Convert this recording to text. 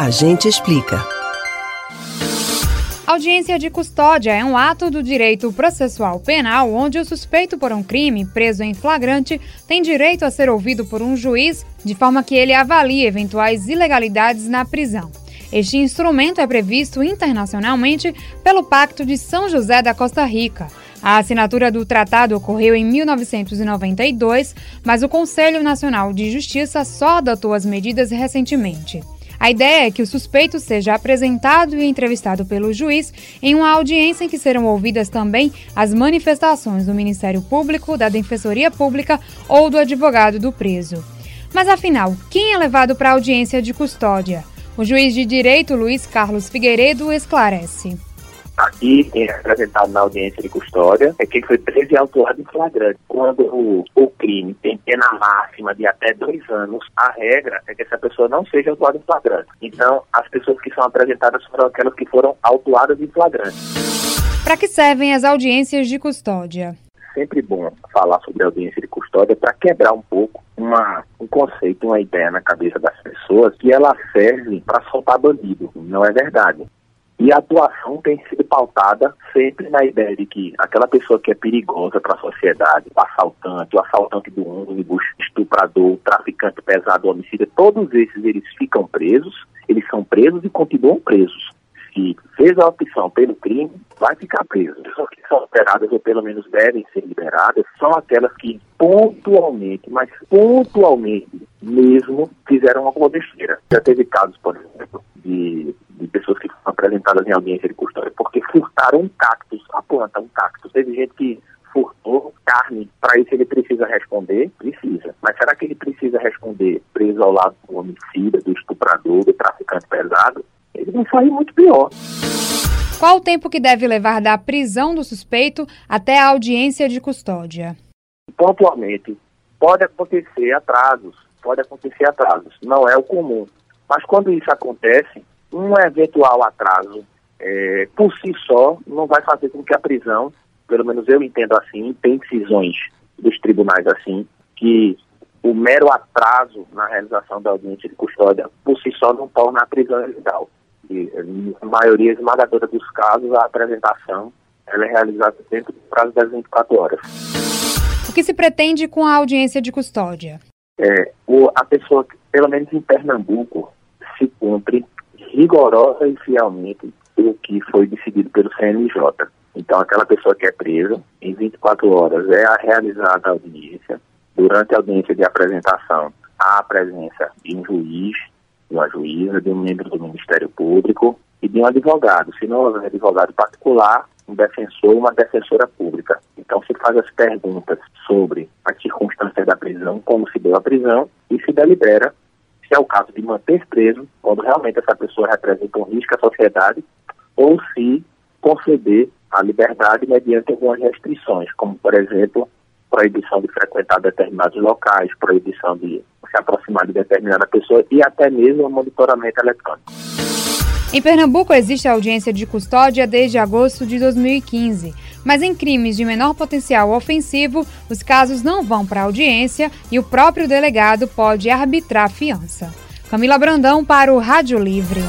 A gente explica. Audiência de custódia é um ato do direito processual penal onde o suspeito por um crime, preso em flagrante, tem direito a ser ouvido por um juiz de forma que ele avalie eventuais ilegalidades na prisão. Este instrumento é previsto internacionalmente pelo Pacto de São José da Costa Rica. A assinatura do tratado ocorreu em 1992, mas o Conselho Nacional de Justiça só adotou as medidas recentemente. A ideia é que o suspeito seja apresentado e entrevistado pelo juiz em uma audiência em que serão ouvidas também as manifestações do Ministério Público, da Defensoria Pública ou do advogado do preso. Mas afinal, quem é levado para a audiência de custódia? O juiz de direito Luiz Carlos Figueiredo esclarece. Aqui, quem é apresentado na audiência de custódia é quem foi preso e autuado em flagrante. Quando o, o, crime tem pena máxima de até dois anos, a regra é que essa pessoa não seja autuada em flagrante. Então, as pessoas que são apresentadas foram aquelas que foram autuadas em flagrante. Para que servem as audiências de custódia? Sempre bom falar sobre audiência de custódia para quebrar um pouco uma, um conceito, uma ideia na cabeça das pessoas que ela serve para soltar bandido. Não é verdade. E a atuação tem sido pautada sempre na ideia de que aquela pessoa que é perigosa para a sociedade, o assaltante, o assaltante do ônibus, estuprador, traficante pesado, homicida, todos esses eles ficam presos, eles são presos e continuam presos. Se fez a opção pelo crime, vai ficar preso. As pessoas que são liberadas, ou pelo menos devem ser liberadas, são aquelas que pontualmente, mas pontualmente mesmo, fizeram alguma besteira. Já teve casos, por exemplo, de, de pessoas que foram apresentadas em audiência de custódia porque furtaram um cactus, a planta, um cactus. Teve gente que furtou carne, para isso ele precisa responder? Precisa. Mas será que ele precisa responder preso ao lado do homicida, do estuprador, do traficante pesado? Ele vai sair muito pior. Qual o tempo que deve levar da prisão do suspeito até a audiência de custódia? Pontualmente, pode acontecer atrasos, pode acontecer atrasos, não é o comum. Mas quando isso acontece, um eventual atraso é, por si só não vai fazer com que a prisão, pelo menos eu entendo assim, tem decisões dos tribunais assim, que o mero atraso na realização da audiência de custódia por si só não torna a prisão ilegal. E, na maioria esmagadora dos casos, a apresentação ela é realizada dentro do prazo das 24 horas. O que se pretende com a audiência de custódia? É, o, a pessoa, pelo menos em Pernambuco, se cumpre rigorosa e fielmente o que foi decidido pelo CNJ. Então, aquela pessoa que é presa, em 24 horas é realizada a audiência. Durante a audiência de apresentação, há a presença de um juiz, de uma juíza, de um membro do Ministério Público e de um advogado. Se não houver advogado particular, um defensor ou uma defensora pública. Então, se faz as perguntas sobre as circunstâncias da prisão, como se deu a prisão, e se delibera se é o caso de manter preso, quando realmente essa pessoa representa um risco à sociedade, ou se conceder a liberdade mediante algumas restrições, como, por exemplo, proibição de frequentar determinados locais, proibição de se aproximar de determinada pessoa e até mesmo monitoramento eletrônico. Em Pernambuco existe audiência de custódia desde agosto de 2015, mas em crimes de menor potencial ofensivo, os casos não vão para audiência e o próprio delegado pode arbitrar fiança. Camila Brandão para o Rádio Livre.